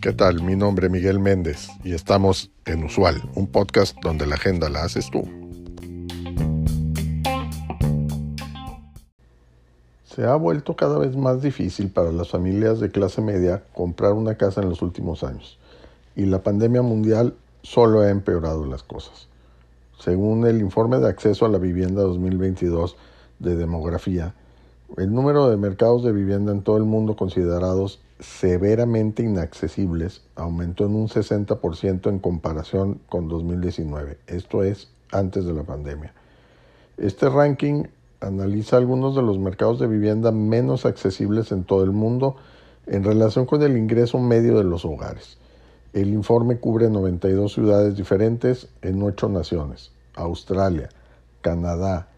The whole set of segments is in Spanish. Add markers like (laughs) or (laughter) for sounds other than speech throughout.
¿Qué tal? Mi nombre es Miguel Méndez y estamos en Usual, un podcast donde la agenda la haces tú. Se ha vuelto cada vez más difícil para las familias de clase media comprar una casa en los últimos años y la pandemia mundial solo ha empeorado las cosas. Según el informe de acceso a la vivienda 2022 de demografía, el número de mercados de vivienda en todo el mundo considerados severamente inaccesibles aumentó en un 60% en comparación con 2019, esto es antes de la pandemia. Este ranking analiza algunos de los mercados de vivienda menos accesibles en todo el mundo en relación con el ingreso medio de los hogares. El informe cubre 92 ciudades diferentes en ocho naciones, Australia, Canadá,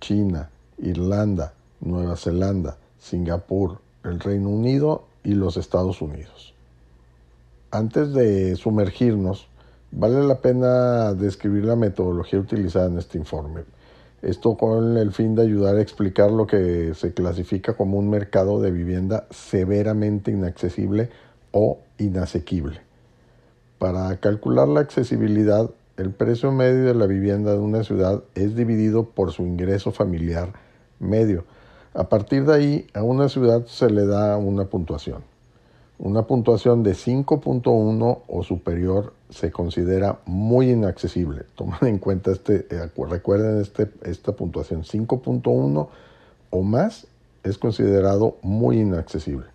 China, Irlanda, Nueva Zelanda, Singapur, el Reino Unido y los Estados Unidos. Antes de sumergirnos, vale la pena describir la metodología utilizada en este informe. Esto con el fin de ayudar a explicar lo que se clasifica como un mercado de vivienda severamente inaccesible o inasequible. Para calcular la accesibilidad, el precio medio de la vivienda de una ciudad es dividido por su ingreso familiar medio, a partir de ahí, a una ciudad se le da una puntuación. Una puntuación de 5.1 o superior se considera muy inaccesible. (laughs) Tomen en cuenta este, eh, recuerden este, esta puntuación, 5.1 o más es considerado muy inaccesible.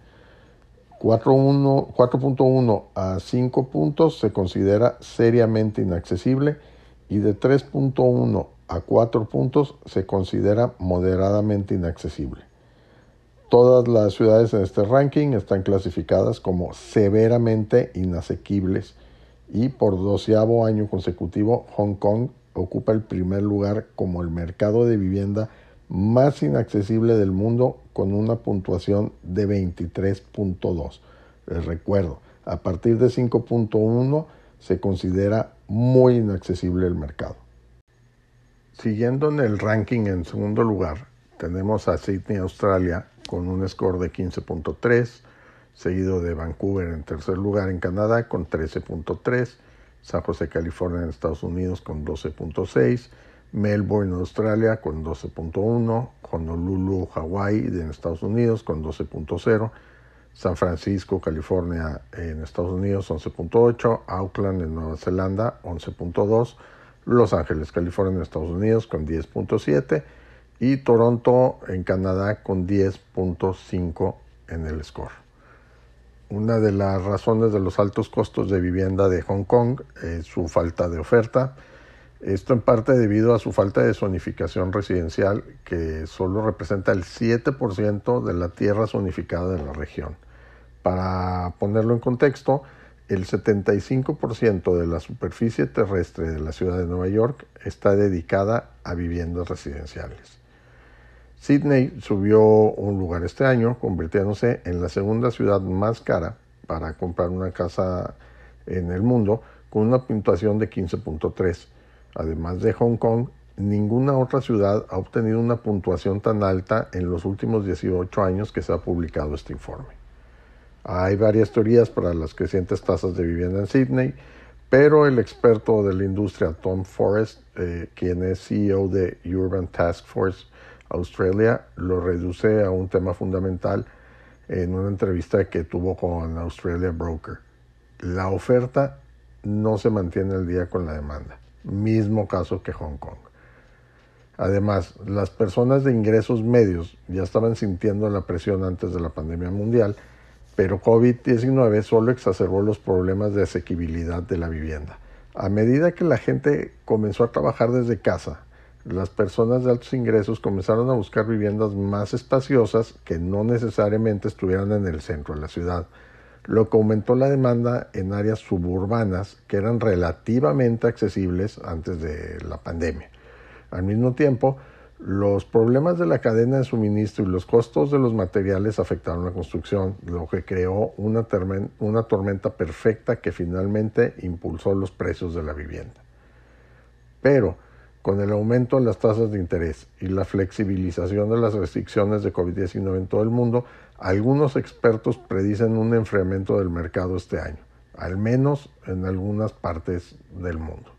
4.1 a 5 puntos se considera seriamente inaccesible y de 3.1 a 4 puntos se considera moderadamente inaccesible. Todas las ciudades en este ranking están clasificadas como severamente inasequibles y por doceavo año consecutivo Hong Kong ocupa el primer lugar como el mercado de vivienda más inaccesible del mundo con una puntuación de 23.2. Les recuerdo, a partir de 5.1 se considera muy inaccesible el mercado. Siguiendo en el ranking en segundo lugar, tenemos a Sydney, Australia, con un score de 15.3, seguido de Vancouver en tercer lugar en Canadá con 13.3, San José, California en Estados Unidos con 12.6, Melbourne, Australia con 12.1, Honolulu, Hawaii en Estados Unidos con 12.0, San Francisco, California en Estados Unidos 11.8, Auckland en Nueva Zelanda 11.2, los Ángeles, California, Estados Unidos con 10.7 y Toronto en Canadá con 10.5 en el score. Una de las razones de los altos costos de vivienda de Hong Kong es su falta de oferta. Esto en parte debido a su falta de zonificación residencial, que solo representa el 7% de la tierra zonificada de la región. Para ponerlo en contexto, el 75% de la superficie terrestre de la ciudad de Nueva York está dedicada a viviendas residenciales. Sydney subió un lugar este año, convirtiéndose en la segunda ciudad más cara para comprar una casa en el mundo, con una puntuación de 15.3. Además de Hong Kong, ninguna otra ciudad ha obtenido una puntuación tan alta en los últimos 18 años que se ha publicado este informe. Hay varias teorías para las crecientes tasas de vivienda en Sydney, pero el experto de la industria Tom Forrest, eh, quien es CEO de Urban Task Force Australia, lo reduce a un tema fundamental en una entrevista que tuvo con Australia Broker. La oferta no se mantiene al día con la demanda, mismo caso que Hong Kong. Además, las personas de ingresos medios ya estaban sintiendo la presión antes de la pandemia mundial pero COVID-19 solo exacerbó los problemas de asequibilidad de la vivienda. A medida que la gente comenzó a trabajar desde casa, las personas de altos ingresos comenzaron a buscar viviendas más espaciosas que no necesariamente estuvieran en el centro de la ciudad, lo que aumentó la demanda en áreas suburbanas que eran relativamente accesibles antes de la pandemia. Al mismo tiempo, los problemas de la cadena de suministro y los costos de los materiales afectaron la construcción, lo que creó una, tormenta perfecta que finalmente impulsó los precios de la vivienda. Pero Con el aumento de las tasas de interés y la flexibilización de las restricciones de COVID-19 en todo el mundo, algunos expertos predicen un enfriamiento del mercado este año, al menos en algunas partes del mundo.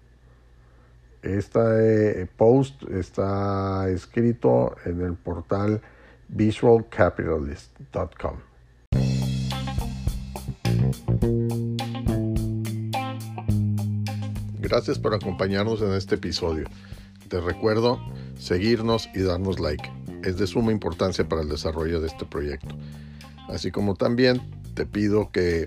Este post está escrito en el portal visualcapitalist.com. Gracias por acompañarnos en este episodio. Te recuerdo seguirnos y darnos like. Es de suma importancia para el desarrollo de este proyecto. Así como también te pido que